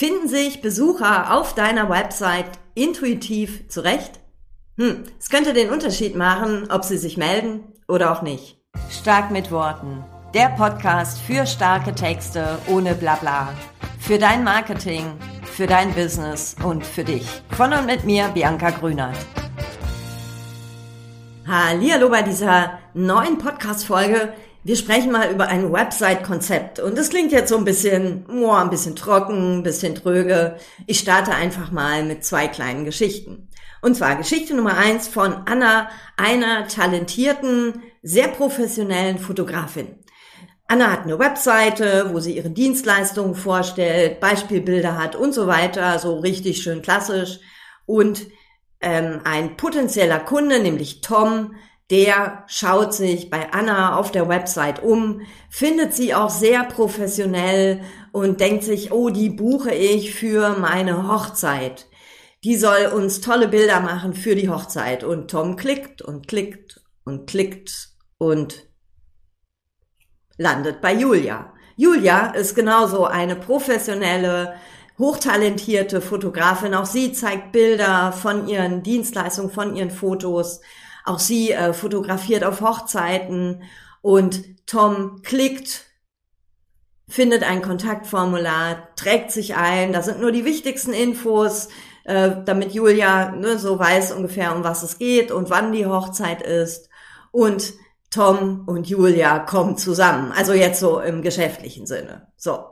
Finden sich Besucher auf deiner Website intuitiv zurecht? Hm, es könnte den Unterschied machen, ob sie sich melden oder auch nicht. Stark mit Worten. Der Podcast für starke Texte ohne Blabla. Für dein Marketing, für dein Business und für dich. Von und mit mir, Bianca Grünert. Hallo bei dieser neuen Podcast-Folge. Wir sprechen mal über ein Website-Konzept. Und das klingt jetzt so ein bisschen, oh, ein bisschen trocken, ein bisschen tröge. Ich starte einfach mal mit zwei kleinen Geschichten. Und zwar Geschichte Nummer eins von Anna, einer talentierten, sehr professionellen Fotografin. Anna hat eine Webseite, wo sie ihre Dienstleistungen vorstellt, Beispielbilder hat und so weiter, so richtig schön klassisch. Und ähm, ein potenzieller Kunde, nämlich Tom, der schaut sich bei Anna auf der Website um, findet sie auch sehr professionell und denkt sich, oh, die buche ich für meine Hochzeit. Die soll uns tolle Bilder machen für die Hochzeit. Und Tom klickt und klickt und klickt und landet bei Julia. Julia ist genauso eine professionelle, hochtalentierte Fotografin. Auch sie zeigt Bilder von ihren Dienstleistungen, von ihren Fotos auch sie äh, fotografiert auf Hochzeiten und Tom klickt, findet ein Kontaktformular, trägt sich ein. Da sind nur die wichtigsten Infos, äh, damit Julia ne, so weiß ungefähr, um was es geht und wann die Hochzeit ist. Und Tom und Julia kommen zusammen. Also jetzt so im geschäftlichen Sinne. So.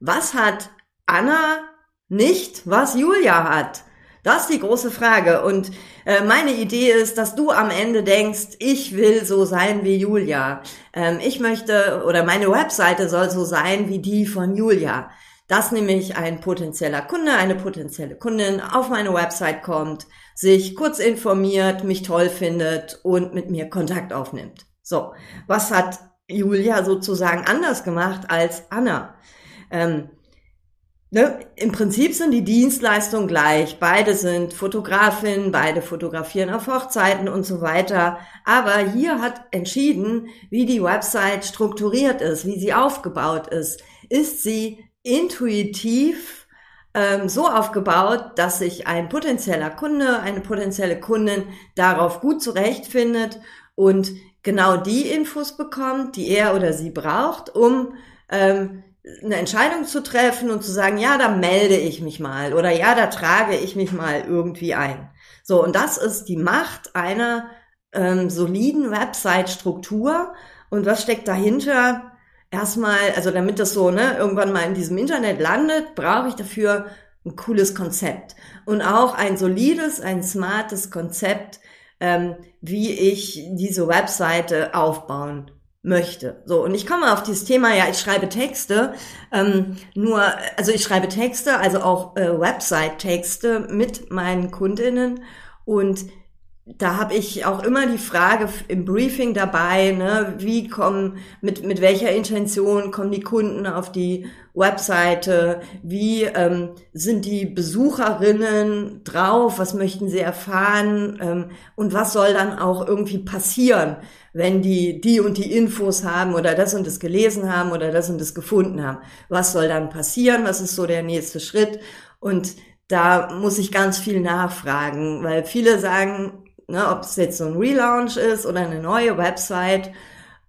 Was hat Anna nicht, was Julia hat? Das ist die große Frage. Und äh, meine Idee ist, dass du am Ende denkst, ich will so sein wie Julia. Ähm, ich möchte oder meine Webseite soll so sein wie die von Julia. Dass nämlich ein potenzieller Kunde, eine potenzielle Kundin auf meine Website kommt, sich kurz informiert, mich toll findet und mit mir Kontakt aufnimmt. So, was hat Julia sozusagen anders gemacht als Anna? Ähm, Ne, Im Prinzip sind die Dienstleistungen gleich. Beide sind Fotografin, beide fotografieren auf Hochzeiten und so weiter. Aber hier hat entschieden, wie die Website strukturiert ist, wie sie aufgebaut ist. Ist sie intuitiv ähm, so aufgebaut, dass sich ein potenzieller Kunde, eine potenzielle Kundin darauf gut zurechtfindet und genau die Infos bekommt, die er oder sie braucht, um ähm, eine Entscheidung zu treffen und zu sagen, ja, da melde ich mich mal oder ja, da trage ich mich mal irgendwie ein. So, und das ist die Macht einer ähm, soliden Website-Struktur. Und was steckt dahinter? Erstmal, also damit das so ne, irgendwann mal in diesem Internet landet, brauche ich dafür ein cooles Konzept. Und auch ein solides, ein smartes Konzept, ähm, wie ich diese Webseite aufbauen möchte. So, und ich komme auf dieses Thema, ja, ich schreibe Texte, ähm, nur, also ich schreibe Texte, also auch äh, Website-Texte mit meinen Kundinnen und da habe ich auch immer die Frage im Briefing dabei, ne, wie kommen, mit, mit welcher Intention kommen die Kunden auf die Webseite, wie ähm, sind die Besucherinnen drauf, was möchten sie erfahren? Ähm, und was soll dann auch irgendwie passieren, wenn die die und die Infos haben oder das und das gelesen haben oder das und das gefunden haben. Was soll dann passieren, was ist so der nächste Schritt? Und da muss ich ganz viel nachfragen, weil viele sagen, ne, ob es jetzt so ein Relaunch ist oder eine neue Website.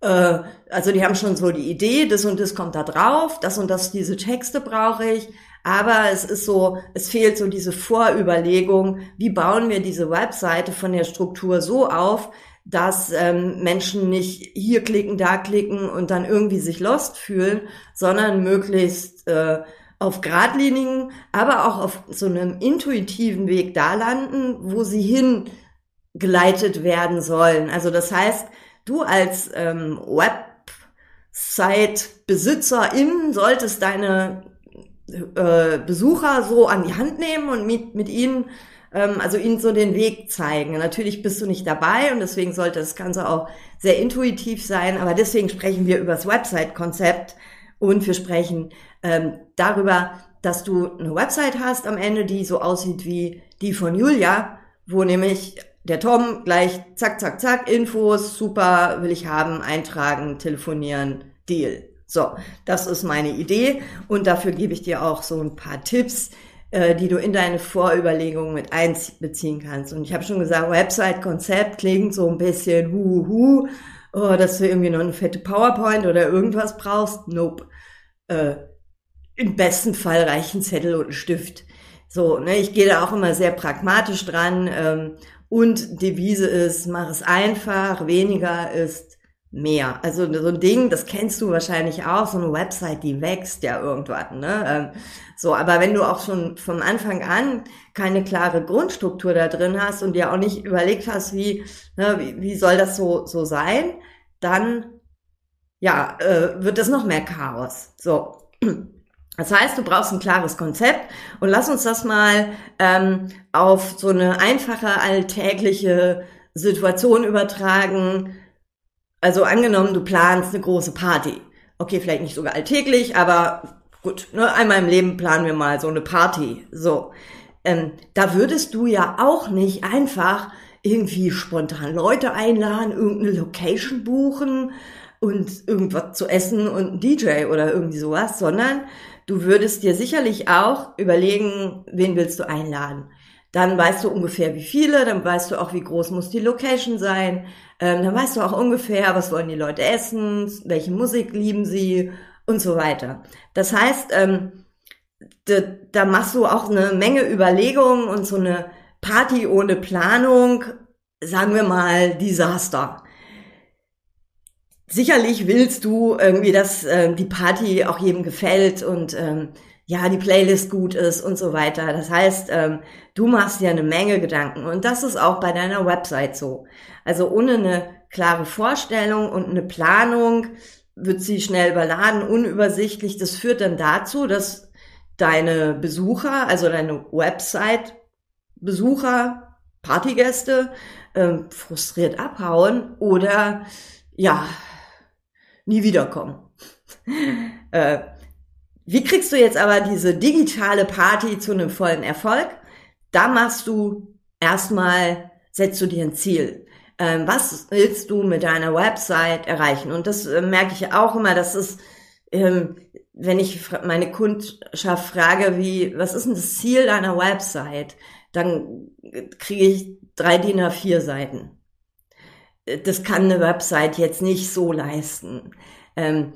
Äh, also die haben schon so die Idee, das und das kommt da drauf, das und das, diese Texte brauche ich. Aber es ist so, es fehlt so diese Vorüberlegung, wie bauen wir diese Webseite von der Struktur so auf, dass ähm, Menschen nicht hier klicken, da klicken und dann irgendwie sich lost fühlen, sondern möglichst äh, auf geradlinigen, aber auch auf so einem intuitiven Weg da landen, wo sie hin geleitet werden sollen. Also das heißt, du als ähm, Website-Besitzerin solltest deine äh, Besucher so an die Hand nehmen und mit, mit ihnen, ähm, also ihnen so den Weg zeigen. Natürlich bist du nicht dabei und deswegen sollte das Ganze auch sehr intuitiv sein, aber deswegen sprechen wir über das Website-Konzept und wir sprechen ähm, darüber, dass du eine Website hast am Ende, die so aussieht wie die von Julia, wo nämlich der Tom gleich zack, zack, zack, Infos, super, will ich haben, eintragen, telefonieren, Deal. So, das ist meine Idee und dafür gebe ich dir auch so ein paar Tipps, äh, die du in deine Vorüberlegungen mit einbeziehen kannst. Und ich habe schon gesagt, Website-Konzept klingt so ein bisschen hu hu, oh, dass du irgendwie noch eine fette PowerPoint oder irgendwas brauchst. Nope. Äh, Im besten Fall reichen Zettel und Stift. So, ne, ich gehe da auch immer sehr pragmatisch dran. Ähm, und Devise ist, mach es einfach, weniger ist mehr. Also so ein Ding, das kennst du wahrscheinlich auch, so eine Website, die wächst ja irgendwann. Ne? Ähm, so, aber wenn du auch schon vom Anfang an keine klare Grundstruktur da drin hast und dir auch nicht überlegt hast, wie, ne, wie, wie soll das so, so sein, dann ja, äh, wird das noch mehr Chaos. So. Das heißt, du brauchst ein klares Konzept und lass uns das mal ähm, auf so eine einfache alltägliche Situation übertragen. Also angenommen, du planst eine große Party. Okay, vielleicht nicht sogar alltäglich, aber gut, ne, einmal im Leben planen wir mal so eine Party. So, ähm, da würdest du ja auch nicht einfach irgendwie spontan Leute einladen, irgendeine Location buchen und irgendwas zu essen und ein DJ oder irgendwie sowas, sondern Du würdest dir sicherlich auch überlegen, wen willst du einladen. Dann weißt du ungefähr, wie viele, dann weißt du auch, wie groß muss die Location sein, ähm, dann weißt du auch ungefähr, was wollen die Leute essen, welche Musik lieben sie und so weiter. Das heißt, ähm, da, da machst du auch eine Menge Überlegungen und so eine Party ohne Planung, sagen wir mal, Desaster sicherlich willst du irgendwie, dass äh, die Party auch jedem gefällt und ähm, ja, die Playlist gut ist und so weiter. Das heißt, ähm, du machst dir eine Menge Gedanken und das ist auch bei deiner Website so. Also ohne eine klare Vorstellung und eine Planung wird sie schnell überladen, unübersichtlich. Das führt dann dazu, dass deine Besucher, also deine Website-Besucher, Partygäste, ähm, frustriert abhauen oder ja, nie wiederkommen. äh, wie kriegst du jetzt aber diese digitale Party zu einem vollen Erfolg? Da machst du erstmal, setzt du dir ein Ziel. Ähm, was willst du mit deiner Website erreichen? Und das äh, merke ich auch immer, dass es, ähm, wenn ich meine Kundschaft frage, wie, was ist denn das Ziel deiner Website? Dann kriege ich drei DIN A4 Seiten das kann eine Website jetzt nicht so leisten. Ähm,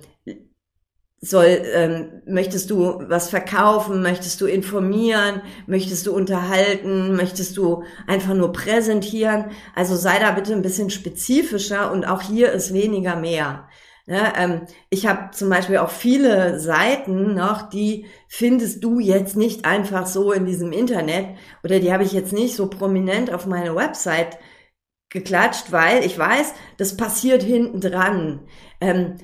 soll, ähm, möchtest du was verkaufen, möchtest du informieren, möchtest du unterhalten, möchtest du einfach nur präsentieren? Also sei da bitte ein bisschen spezifischer und auch hier ist weniger mehr. Ja, ähm, ich habe zum Beispiel auch viele Seiten noch, die findest du jetzt nicht einfach so in diesem Internet oder die habe ich jetzt nicht so prominent auf meine Website geklatscht, weil ich weiß, das passiert hinten dran. Ähm,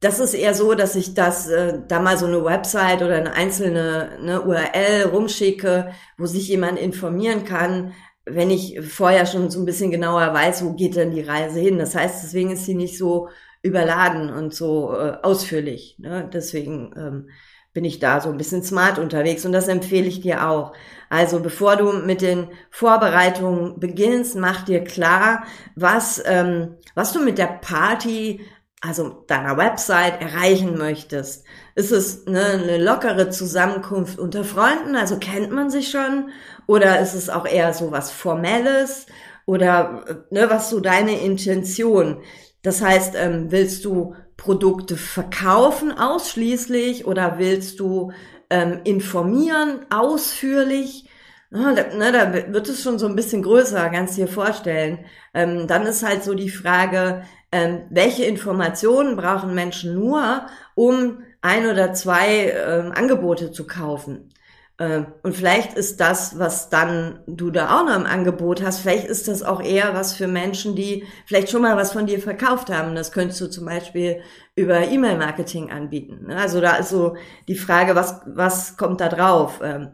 das ist eher so, dass ich das äh, da mal so eine Website oder eine einzelne eine URL rumschicke, wo sich jemand informieren kann, wenn ich vorher schon so ein bisschen genauer weiß, wo geht denn die Reise hin. Das heißt, deswegen ist sie nicht so überladen und so äh, ausführlich. Ne? Deswegen ähm, bin ich da so ein bisschen smart unterwegs und das empfehle ich dir auch. Also bevor du mit den Vorbereitungen beginnst, mach dir klar, was, ähm, was du mit der Party, also deiner Website erreichen möchtest. Ist es eine, eine lockere Zusammenkunft unter Freunden, also kennt man sich schon? Oder ist es auch eher so was Formelles? Oder ne, was so deine Intention? Das heißt, ähm, willst du Produkte verkaufen ausschließlich oder willst du ähm, informieren ausführlich? Ah, da, ne, da wird es schon so ein bisschen größer, kannst dir vorstellen. Ähm, dann ist halt so die Frage, ähm, welche Informationen brauchen Menschen nur, um ein oder zwei ähm, Angebote zu kaufen? Ähm, und vielleicht ist das, was dann du da auch noch im Angebot hast, vielleicht ist das auch eher was für Menschen, die vielleicht schon mal was von dir verkauft haben. Das könntest du zum Beispiel über E-Mail-Marketing anbieten. Ne? Also da ist so die Frage, was, was kommt da drauf? Ähm,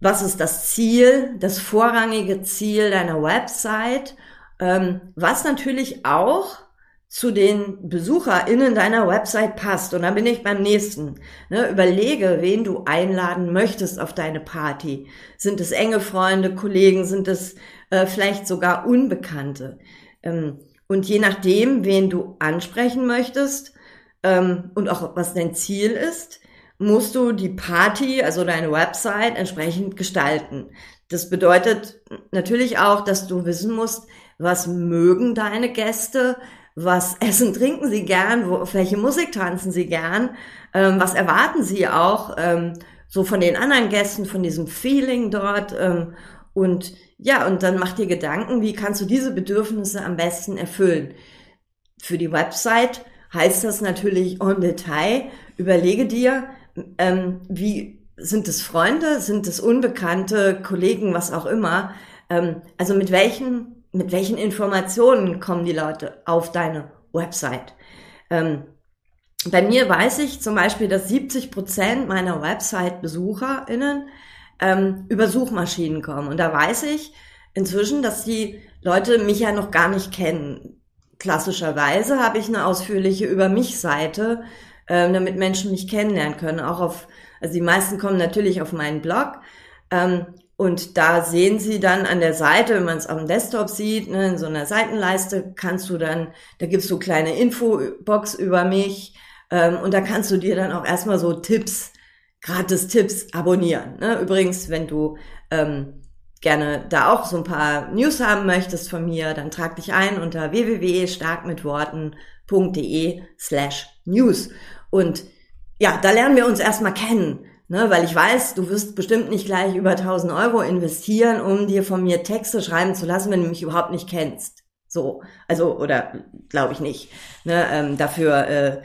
was ist das Ziel, das vorrangige Ziel deiner Website? Ähm, was natürlich auch zu den BesucherInnen deiner Website passt. Und dann bin ich beim nächsten. Ne, überlege, wen du einladen möchtest auf deine Party. Sind es enge Freunde, Kollegen? Sind es äh, vielleicht sogar Unbekannte? Ähm, und je nachdem, wen du ansprechen möchtest, ähm, und auch was dein Ziel ist, musst du die Party, also deine Website, entsprechend gestalten. Das bedeutet natürlich auch, dass du wissen musst, was mögen deine Gäste, was essen, trinken sie gern, wo, auf welche Musik tanzen sie gern, ähm, was erwarten sie auch ähm, so von den anderen Gästen, von diesem Feeling dort ähm, und ja, und dann mach dir Gedanken, wie kannst du diese Bedürfnisse am besten erfüllen. Für die Website heißt das natürlich en Detail. Überlege dir, ähm, wie sind es Freunde, sind es Unbekannte, Kollegen, was auch immer. Ähm, also mit welchen, mit welchen Informationen kommen die Leute auf deine Website? Ähm, bei mir weiß ich zum Beispiel, dass 70 Prozent meiner Website-BesucherInnen ähm, über Suchmaschinen kommen. Und da weiß ich inzwischen, dass die Leute mich ja noch gar nicht kennen. Klassischerweise habe ich eine ausführliche Über mich-Seite, ähm, damit Menschen mich kennenlernen können. Auch auf, also die meisten kommen natürlich auf meinen Blog. Ähm, und da sehen Sie dann an der Seite, wenn man es dem Desktop sieht, ne, in so einer Seitenleiste, kannst du dann, da gibt's so kleine Infobox über mich. Ähm, und da kannst du dir dann auch erstmal so Tipps, gratis Tipps abonnieren. Ne? Übrigens, wenn du ähm, gerne da auch so ein paar News haben möchtest von mir, dann trag dich ein unter www.starkmitworten.de slash news. Und ja, da lernen wir uns erstmal kennen, ne? weil ich weiß, du wirst bestimmt nicht gleich über 1000 Euro investieren, um dir von mir Texte schreiben zu lassen, wenn du mich überhaupt nicht kennst. So, also, oder glaube ich nicht. Ne? Ähm, dafür äh,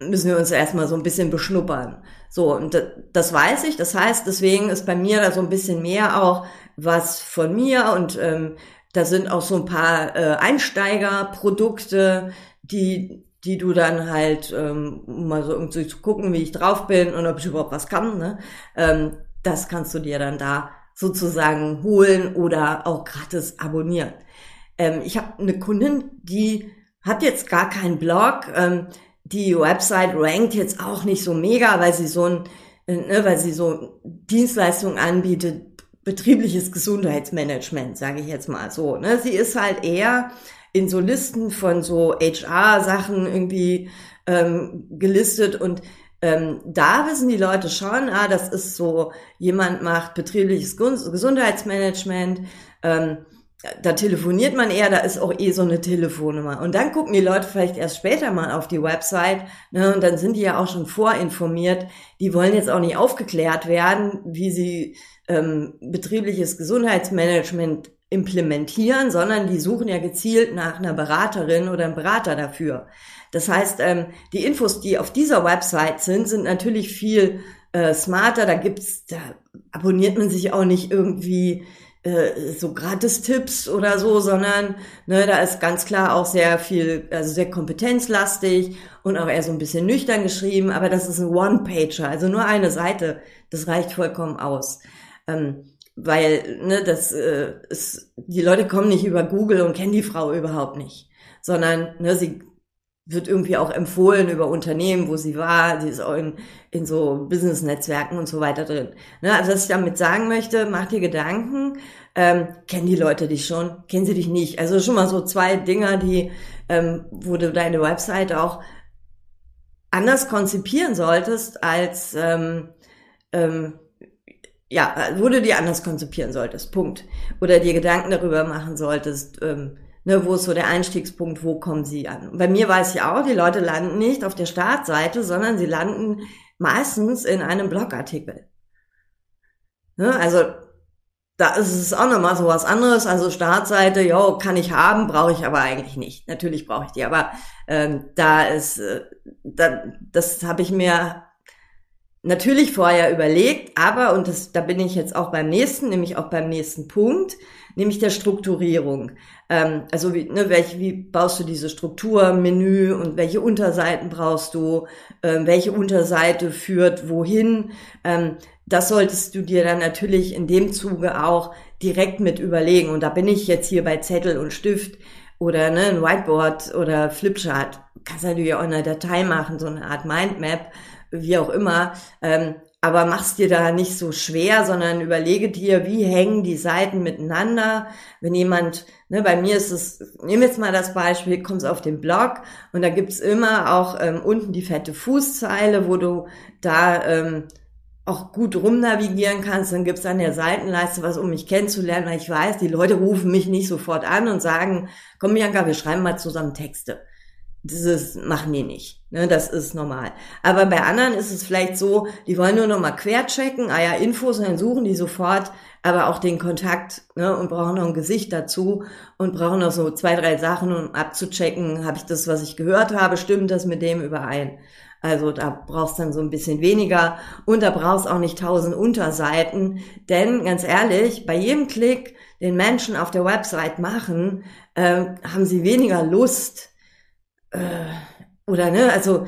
müssen wir uns erstmal so ein bisschen beschnuppern. So, und das weiß ich. Das heißt, deswegen ist bei mir da so ein bisschen mehr auch was von mir und ähm, da sind auch so ein paar äh, Einsteigerprodukte, die die du dann halt ähm, um mal so irgendwie zu gucken, wie ich drauf bin und ob ich überhaupt was kann. Ne? Ähm, das kannst du dir dann da sozusagen holen oder auch gratis abonnieren. Ähm, ich habe eine Kundin, die hat jetzt gar keinen Blog. Ähm, die Website rankt jetzt auch nicht so mega, weil sie so ein, ne, weil sie so Dienstleistungen anbietet, betriebliches Gesundheitsmanagement, sage ich jetzt mal so. Ne? Sie ist halt eher in so Listen von so HR-Sachen irgendwie ähm, gelistet und ähm, da wissen die Leute schon, ah, das ist so, jemand macht betriebliches Gesundheitsmanagement, ähm, da telefoniert man eher, da ist auch eh so eine Telefonnummer. Und dann gucken die Leute vielleicht erst später mal auf die Website ne, und dann sind die ja auch schon vorinformiert. Die wollen jetzt auch nicht aufgeklärt werden, wie sie ähm, betriebliches Gesundheitsmanagement implementieren, sondern die suchen ja gezielt nach einer Beraterin oder einem Berater dafür. Das heißt, ähm, die Infos, die auf dieser Website sind, sind natürlich viel äh, smarter. Da gibt's, da abonniert man sich auch nicht irgendwie äh, so Gratis-Tipps oder so, sondern ne, da ist ganz klar auch sehr viel, also sehr kompetenzlastig und auch eher so ein bisschen nüchtern geschrieben, aber das ist ein One-Pager, also nur eine Seite, das reicht vollkommen aus. Ähm, weil ne, das äh, ist, die Leute kommen nicht über Google und kennen die Frau überhaupt nicht, sondern ne, sie wird irgendwie auch empfohlen über Unternehmen, wo sie war. Sie ist auch in, in so Business-Netzwerken und so weiter drin. Ne, also was ich damit sagen möchte, mach dir Gedanken. Ähm, kennen die Leute dich schon? Kennen sie dich nicht? Also schon mal so zwei Dinger, die, ähm, wo du deine Website auch anders konzipieren solltest als ähm, ähm, ja, wo du die anders konzipieren solltest. Punkt. Oder dir Gedanken darüber machen solltest, ähm, Ne, wo ist so der Einstiegspunkt, wo kommen sie an? bei mir weiß ich auch, die Leute landen nicht auf der Startseite, sondern sie landen meistens in einem Blogartikel. Ne, also da ist es auch nochmal so was anderes. Also Startseite, jo, kann ich haben, brauche ich aber eigentlich nicht. Natürlich brauche ich die, aber ähm, da ist, äh, da, das habe ich mir natürlich vorher überlegt, aber, und das, da bin ich jetzt auch beim nächsten, nämlich auch beim nächsten Punkt, nämlich der Strukturierung. Ähm, also wie, ne, welche, wie baust du diese Struktur, Menü und welche Unterseiten brauchst du, ähm, welche Unterseite führt wohin. Ähm, das solltest du dir dann natürlich in dem Zuge auch direkt mit überlegen. Und da bin ich jetzt hier bei Zettel und Stift oder ne, ein Whiteboard oder Flipchart. Kannst natürlich auch eine Datei machen, so eine Art Mindmap, wie auch immer. Ähm, aber mach's dir da nicht so schwer, sondern überlege dir, wie hängen die Seiten miteinander. Wenn jemand, ne, bei mir ist es, nehm jetzt mal das Beispiel, kommst auf den Blog und da gibt's immer auch ähm, unten die fette Fußzeile, wo du da ähm, auch gut rumnavigieren kannst, dann gibt's an der Seitenleiste was, um mich kennenzulernen, weil ich weiß, die Leute rufen mich nicht sofort an und sagen, komm Bianca, wir schreiben mal zusammen Texte dieses machen die nicht. Ne, das ist normal. Aber bei anderen ist es vielleicht so, die wollen nur noch mal querchecken, ah ja, Infos und dann suchen die sofort, aber auch den Kontakt ne, und brauchen noch ein Gesicht dazu und brauchen noch so zwei, drei Sachen, um abzuchecken, habe ich das, was ich gehört habe, stimmt das mit dem überein? Also da brauchst dann so ein bisschen weniger und da brauchst auch nicht tausend Unterseiten, denn ganz ehrlich, bei jedem Klick, den Menschen auf der Website machen, äh, haben sie weniger Lust, äh, oder ne, also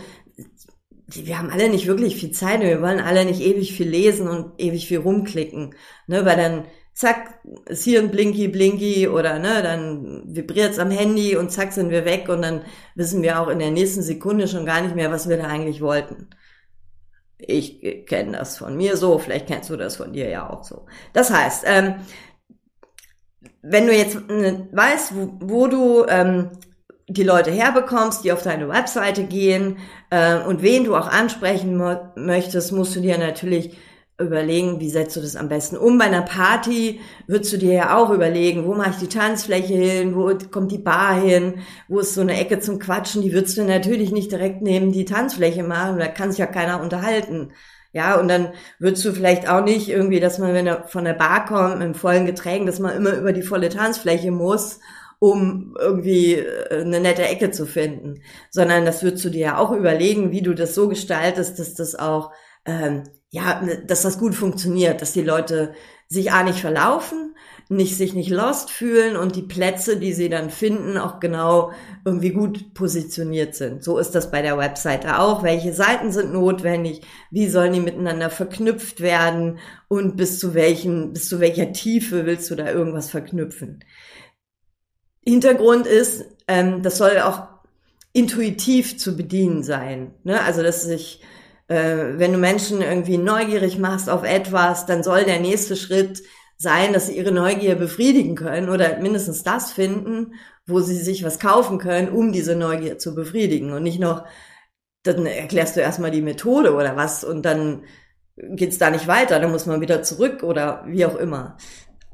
wir haben alle nicht wirklich viel Zeit, wir wollen alle nicht ewig viel lesen und ewig viel rumklicken, ne, weil dann zack, ist hier ein Blinky Blinky oder ne, dann vibriert's am Handy und zack sind wir weg und dann wissen wir auch in der nächsten Sekunde schon gar nicht mehr, was wir da eigentlich wollten. Ich kenne das von mir so, vielleicht kennst du das von dir ja auch so. Das heißt, ähm, wenn du jetzt äh, weißt, wo, wo du ähm, die Leute herbekommst, die auf deine Webseite gehen äh, und wen du auch ansprechen möchtest, musst du dir natürlich überlegen, wie setzt du das am besten um. Bei einer Party würdest du dir ja auch überlegen, wo mache ich die Tanzfläche hin, wo kommt die Bar hin, wo ist so eine Ecke zum Quatschen, die würdest du natürlich nicht direkt neben die Tanzfläche machen, da kann sich ja keiner unterhalten. Ja, und dann würdest du vielleicht auch nicht irgendwie, dass man, wenn er von der Bar kommt, mit vollen Getränken, dass man immer über die volle Tanzfläche muss um irgendwie äh, eine nette Ecke zu finden, sondern das würdest du dir ja auch überlegen, wie du das so gestaltest, dass das auch, ähm, ja, dass das gut funktioniert, dass die Leute sich A nicht verlaufen, nicht sich nicht lost fühlen und die Plätze, die sie dann finden, auch genau irgendwie gut positioniert sind. So ist das bei der Webseite auch. Welche Seiten sind notwendig? Wie sollen die miteinander verknüpft werden? Und bis zu welchem, bis zu welcher Tiefe willst du da irgendwas verknüpfen? Hintergrund ist, ähm, das soll auch intuitiv zu bedienen sein. Ne? Also, dass sich, äh, wenn du Menschen irgendwie neugierig machst auf etwas, dann soll der nächste Schritt sein, dass sie ihre Neugier befriedigen können oder mindestens das finden, wo sie sich was kaufen können, um diese Neugier zu befriedigen und nicht noch, dann erklärst du erstmal die Methode oder was und dann geht's da nicht weiter, dann muss man wieder zurück oder wie auch immer.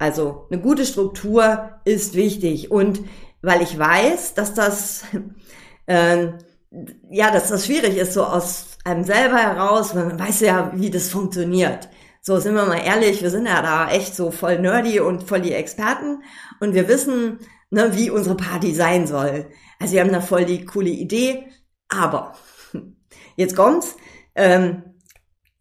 Also eine gute Struktur ist wichtig und weil ich weiß, dass das äh, ja, dass das schwierig ist, so aus einem selber heraus, weil man weiß ja, wie das funktioniert. So, sind wir mal ehrlich, wir sind ja da echt so voll nerdy und voll die Experten und wir wissen, ne, wie unsere Party sein soll. Also wir haben da voll die coole Idee, aber jetzt kommt's, ähm,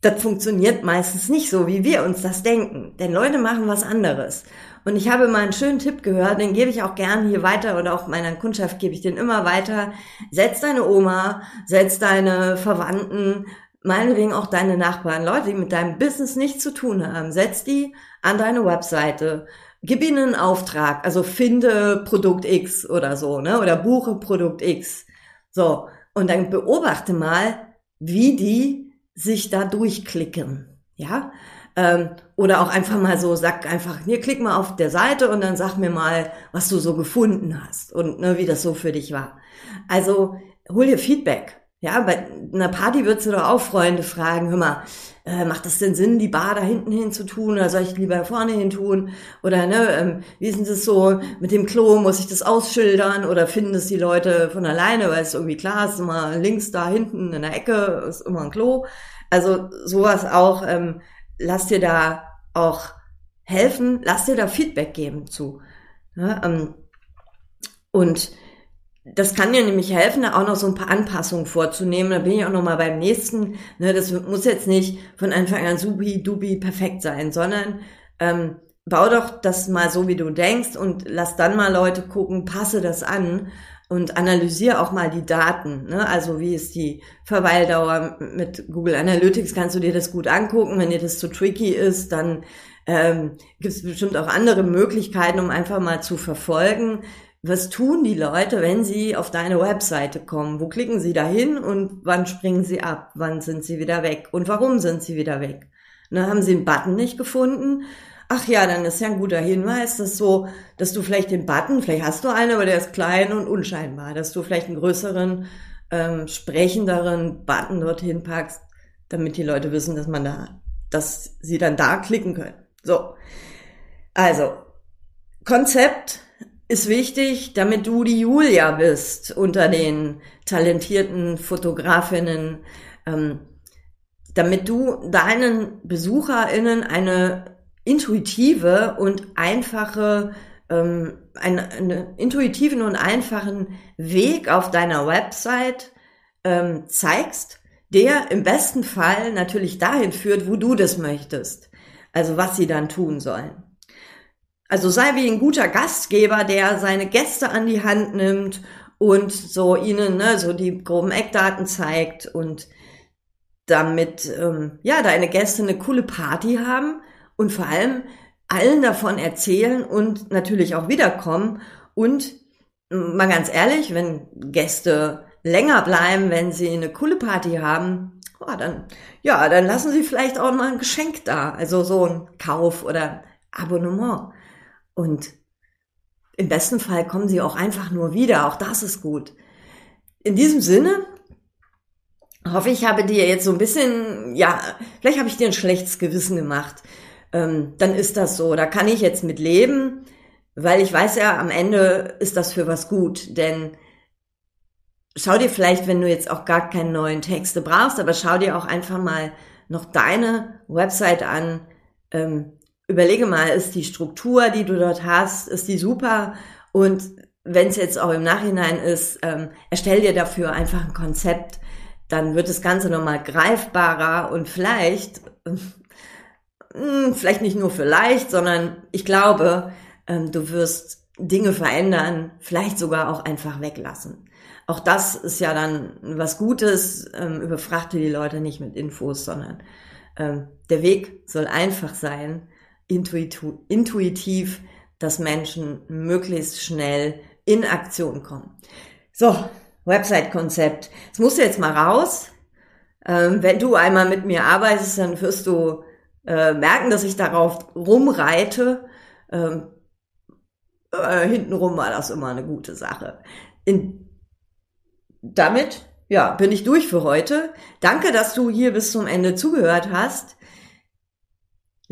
das funktioniert meistens nicht so, wie wir uns das denken. Denn Leute machen was anderes. Und ich habe mal einen schönen Tipp gehört, den gebe ich auch gern hier weiter oder auch meiner Kundschaft gebe ich den immer weiter. Setz deine Oma, setz deine Verwandten, meinetwegen auch deine Nachbarn, Leute, die mit deinem Business nichts zu tun haben, setz die an deine Webseite. Gib ihnen einen Auftrag, also finde Produkt X oder so, ne, oder buche Produkt X. So. Und dann beobachte mal, wie die sich da durchklicken. Ja, ähm, oder auch einfach mal so, sag einfach, hier klick mal auf der Seite und dann sag mir mal, was du so gefunden hast und ne, wie das so für dich war. Also hol dir Feedback. Ja, bei einer Party würdest du doch auch Freunde fragen, hör mal, äh, macht das denn Sinn, die Bar da hinten hin zu tun oder soll ich lieber vorne hin tun? Oder ne, ähm, wie ist denn das so mit dem Klo, muss ich das ausschildern oder finden das die Leute von alleine, weil es irgendwie klar ist, immer links da hinten in der Ecke ist immer ein Klo. Also sowas auch, ähm, lass dir da auch helfen, lass dir da Feedback geben zu. Ja, ähm, und das kann dir nämlich helfen, da auch noch so ein paar Anpassungen vorzunehmen. Da bin ich auch noch mal beim nächsten. Ne, das muss jetzt nicht von Anfang an supi dubi perfekt sein, sondern ähm, bau doch das mal so, wie du denkst und lass dann mal Leute gucken, passe das an und analysiere auch mal die Daten. Ne? Also wie ist die Verweildauer mit Google Analytics? Kannst du dir das gut angucken. Wenn dir das zu tricky ist, dann ähm, gibt es bestimmt auch andere Möglichkeiten, um einfach mal zu verfolgen, was tun die Leute, wenn sie auf deine Webseite kommen? Wo klicken sie da hin und wann springen sie ab? Wann sind sie wieder weg? Und warum sind sie wieder weg? Dann haben sie einen Button nicht gefunden. Ach ja, dann ist ja ein guter Hinweis, dass so, dass du vielleicht den Button, vielleicht hast du einen, aber der ist klein und unscheinbar, dass du vielleicht einen größeren, ähm, sprechenderen Button dorthin packst, damit die Leute wissen, dass man da, dass sie dann da klicken können. So. Also, Konzept ist wichtig, damit du die Julia bist unter den talentierten Fotografinnen, ähm, damit du deinen BesucherInnen eine intuitive und einfache, ähm, einen, einen intuitiven und einfachen Weg auf deiner Website ähm, zeigst, der im besten Fall natürlich dahin führt, wo du das möchtest. Also was sie dann tun sollen. Also sei wie ein guter Gastgeber, der seine Gäste an die Hand nimmt und so ihnen ne, so die groben Eckdaten zeigt und damit ähm, ja deine Gäste eine coole Party haben und vor allem allen davon erzählen und natürlich auch wiederkommen und mal ganz ehrlich, wenn Gäste länger bleiben, wenn sie eine coole Party haben, oh, dann ja, dann lassen sie vielleicht auch mal ein Geschenk da, also so ein Kauf oder Abonnement. Und im besten Fall kommen sie auch einfach nur wieder. Auch das ist gut. In diesem Sinne hoffe ich, habe dir jetzt so ein bisschen, ja, vielleicht habe ich dir ein schlechtes Gewissen gemacht. Ähm, dann ist das so. Da kann ich jetzt mit leben, weil ich weiß ja, am Ende ist das für was gut. Denn schau dir vielleicht, wenn du jetzt auch gar keine neuen Texte brauchst, aber schau dir auch einfach mal noch deine Website an. Ähm, überlege mal, ist die Struktur, die du dort hast, ist die super? Und wenn es jetzt auch im Nachhinein ist, ähm, erstell dir dafür einfach ein Konzept, dann wird das Ganze nochmal greifbarer und vielleicht, äh, vielleicht nicht nur vielleicht, sondern ich glaube, ähm, du wirst Dinge verändern, vielleicht sogar auch einfach weglassen. Auch das ist ja dann was Gutes, ähm, überfrachte die Leute nicht mit Infos, sondern ähm, der Weg soll einfach sein intuitiv, dass Menschen möglichst schnell in Aktion kommen. So, Website-Konzept. Es muss jetzt mal raus. Ähm, wenn du einmal mit mir arbeitest, dann wirst du äh, merken, dass ich darauf rumreite. Ähm, äh, hintenrum war das immer eine gute Sache. In, damit, ja, bin ich durch für heute. Danke, dass du hier bis zum Ende zugehört hast.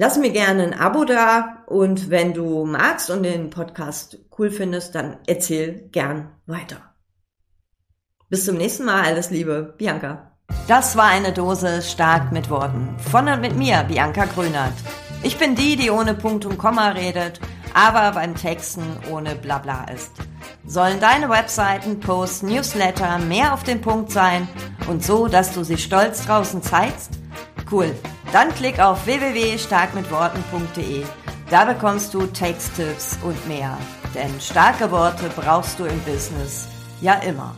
Lass mir gerne ein Abo da und wenn du magst und den Podcast cool findest, dann erzähl gern weiter. Bis zum nächsten Mal, alles Liebe, Bianca. Das war eine Dose stark mit Worten. Von und mit mir, Bianca Grünert. Ich bin die, die ohne Punkt und Komma redet, aber beim Texten ohne Blabla ist. Sollen deine Webseiten, Posts, Newsletter mehr auf den Punkt sein und so, dass du sie stolz draußen zeigst? Cool. Dann klick auf www.starkmitworten.de. Da bekommst du Texttipps und mehr. Denn starke Worte brauchst du im Business ja immer.